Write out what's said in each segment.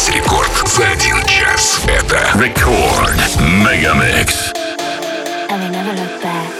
здесь рекорд за один час. Это рекорд Мегамикс. I will never look back.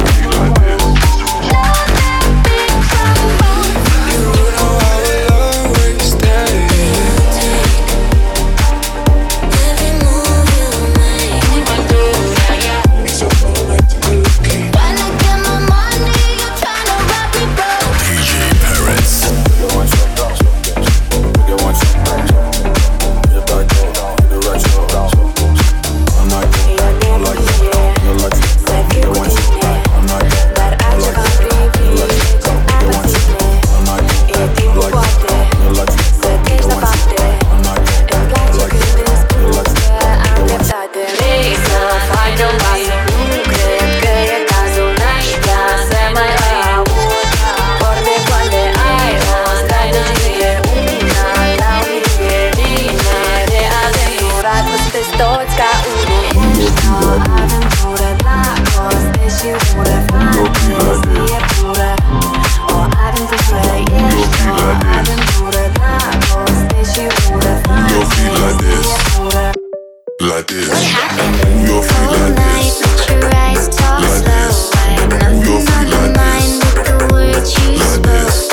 Like this. Move your feet like this. Move your feet like this.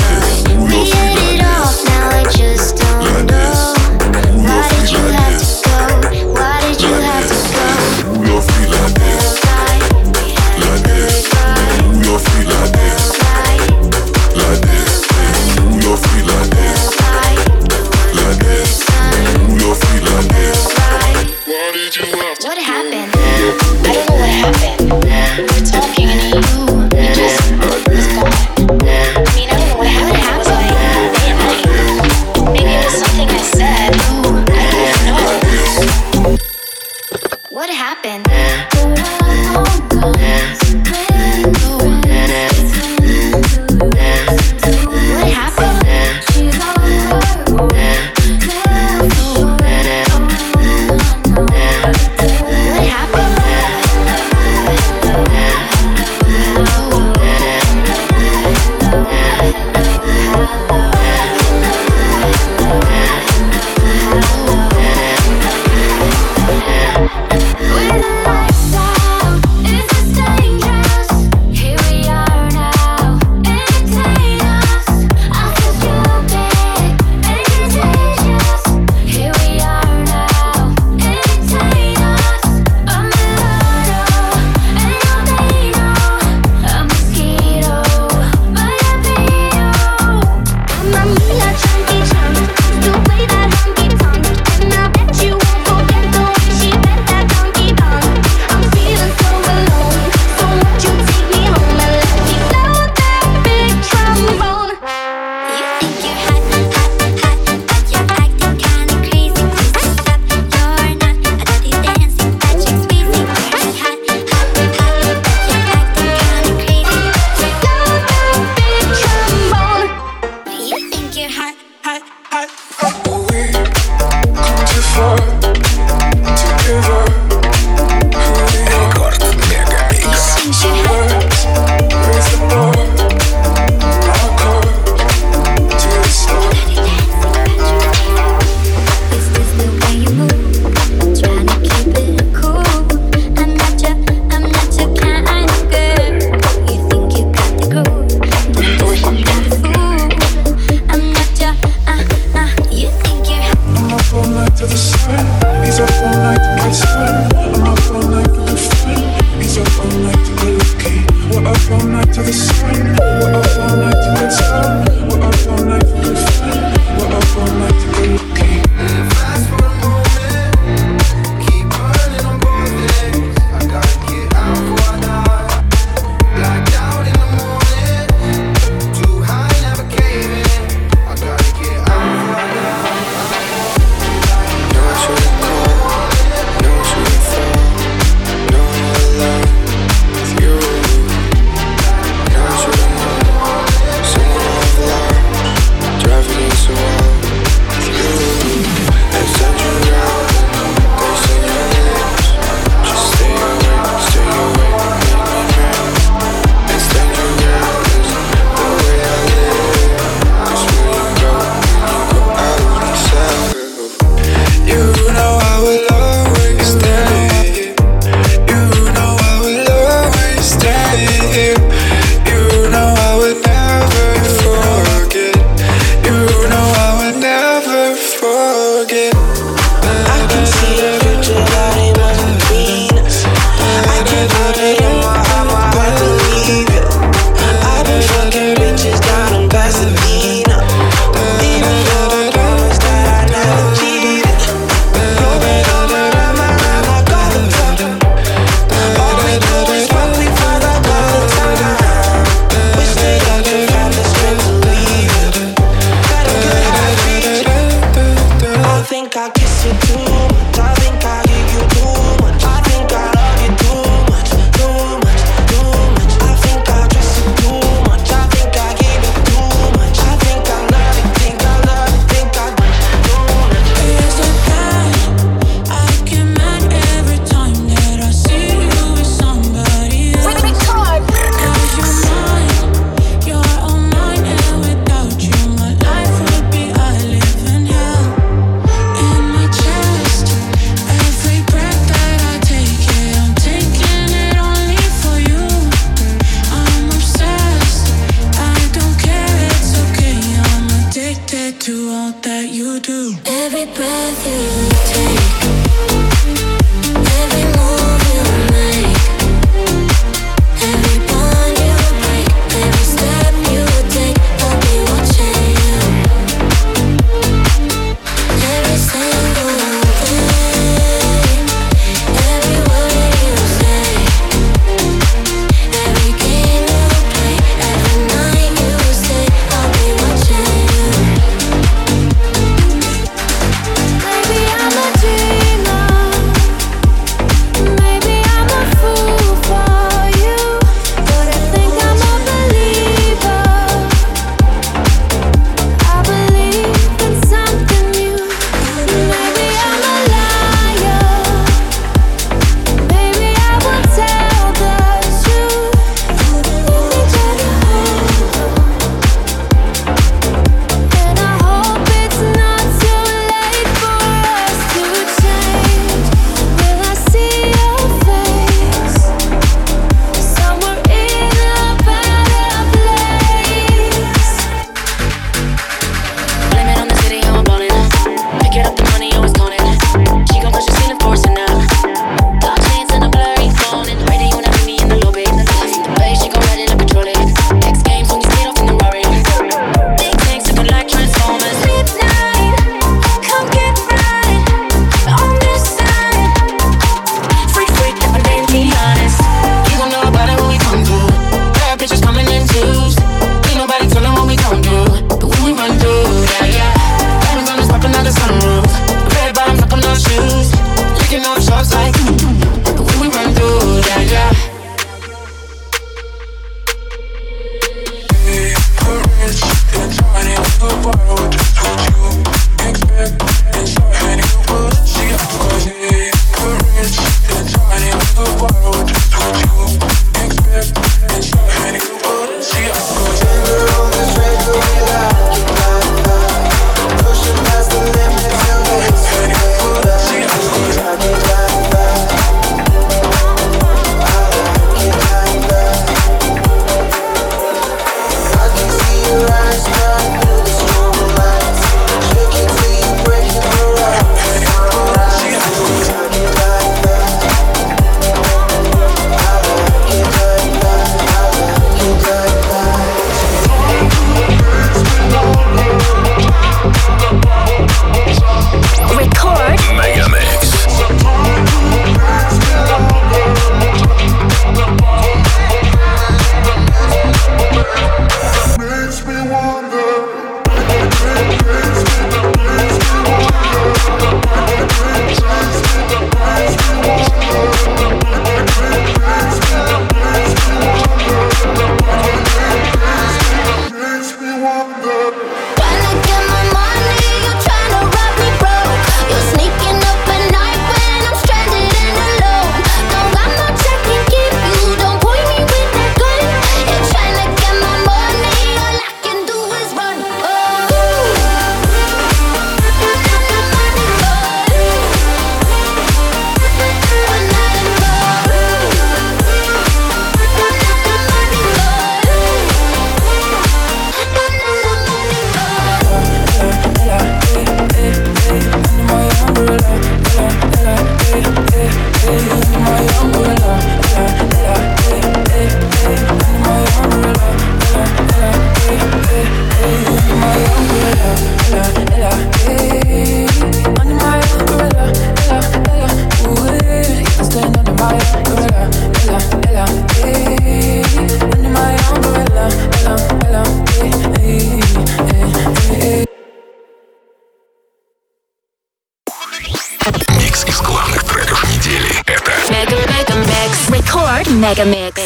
Mega Mix.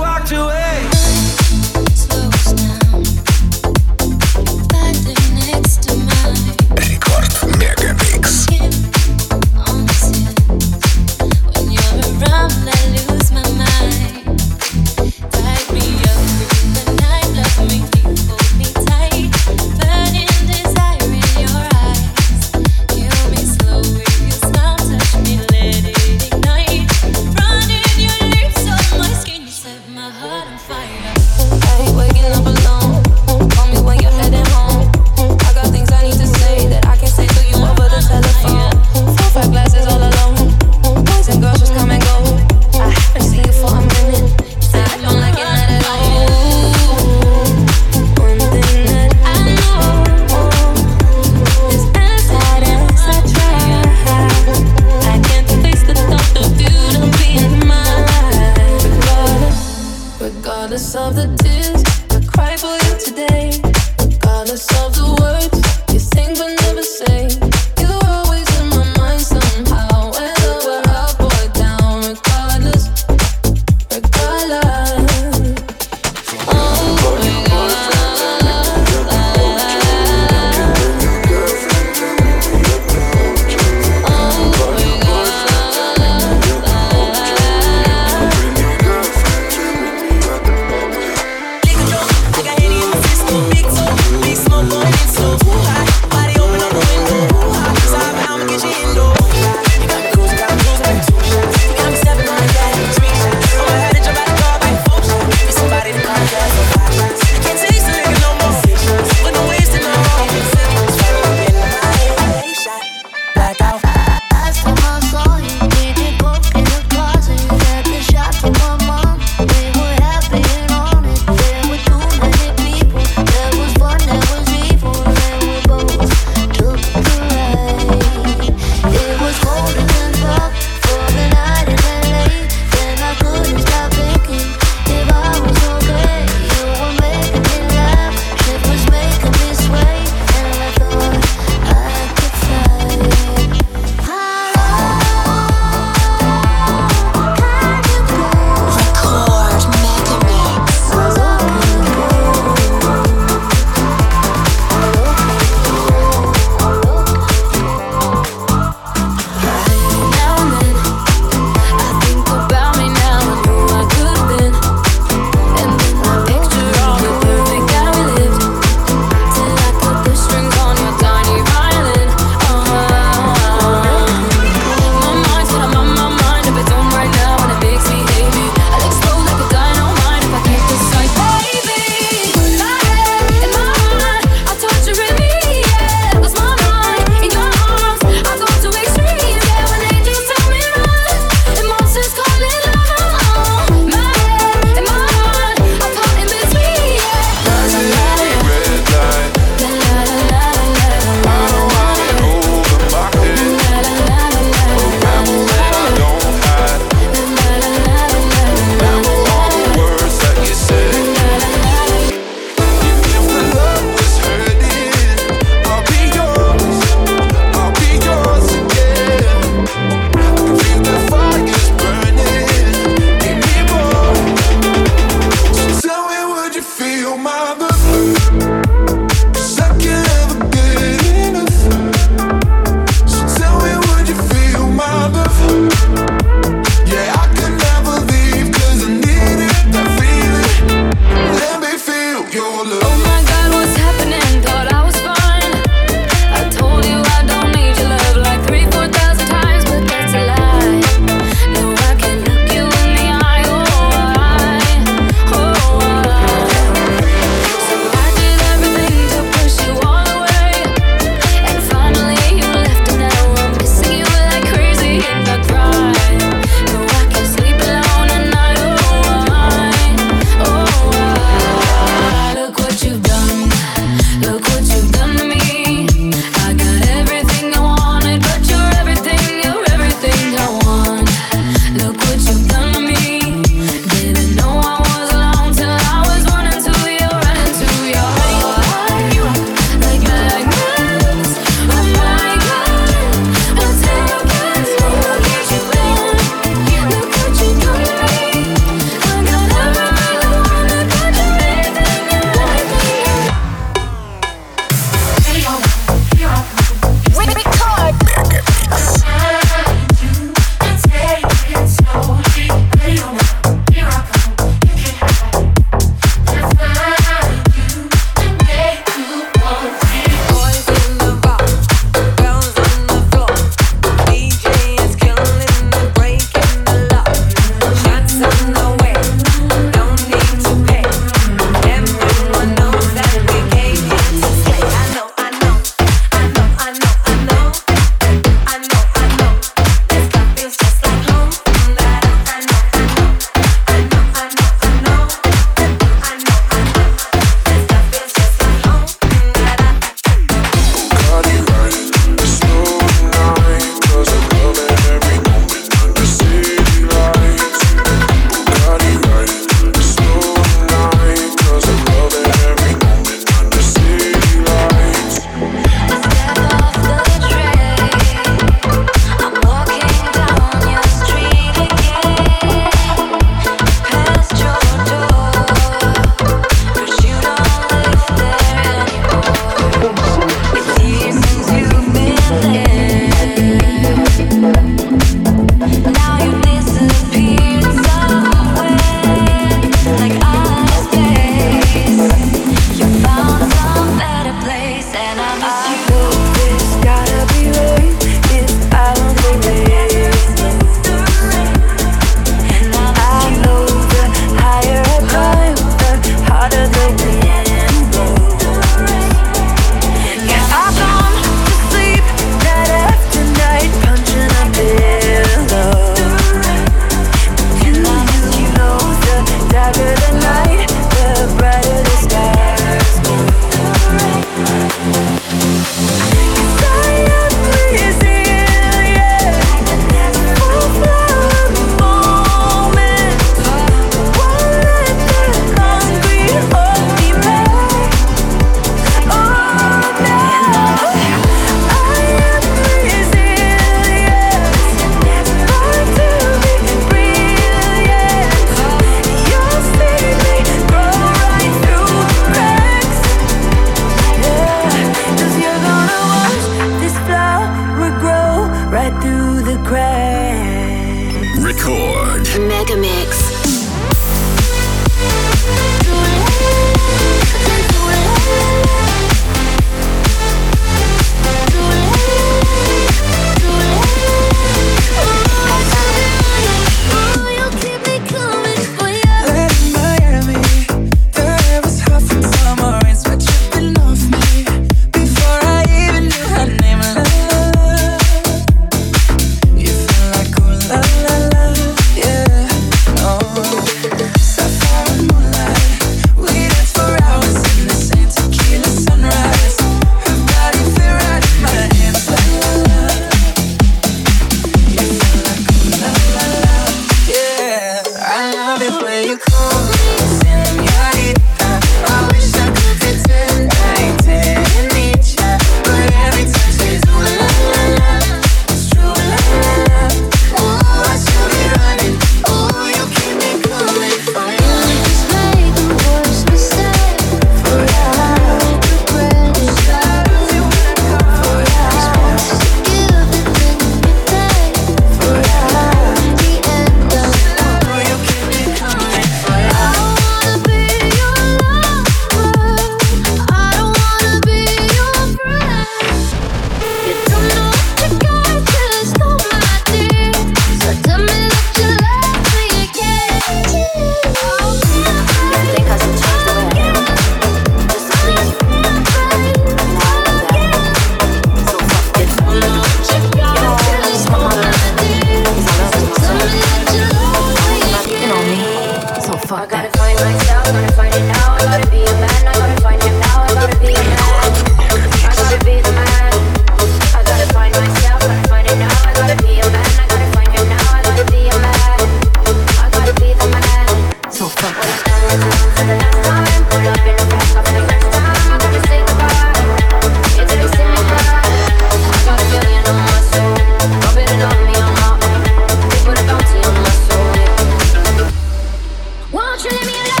you leave me alone?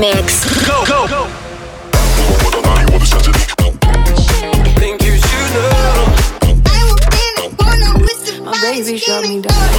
mix. Go, go, go. Baby, shut me down.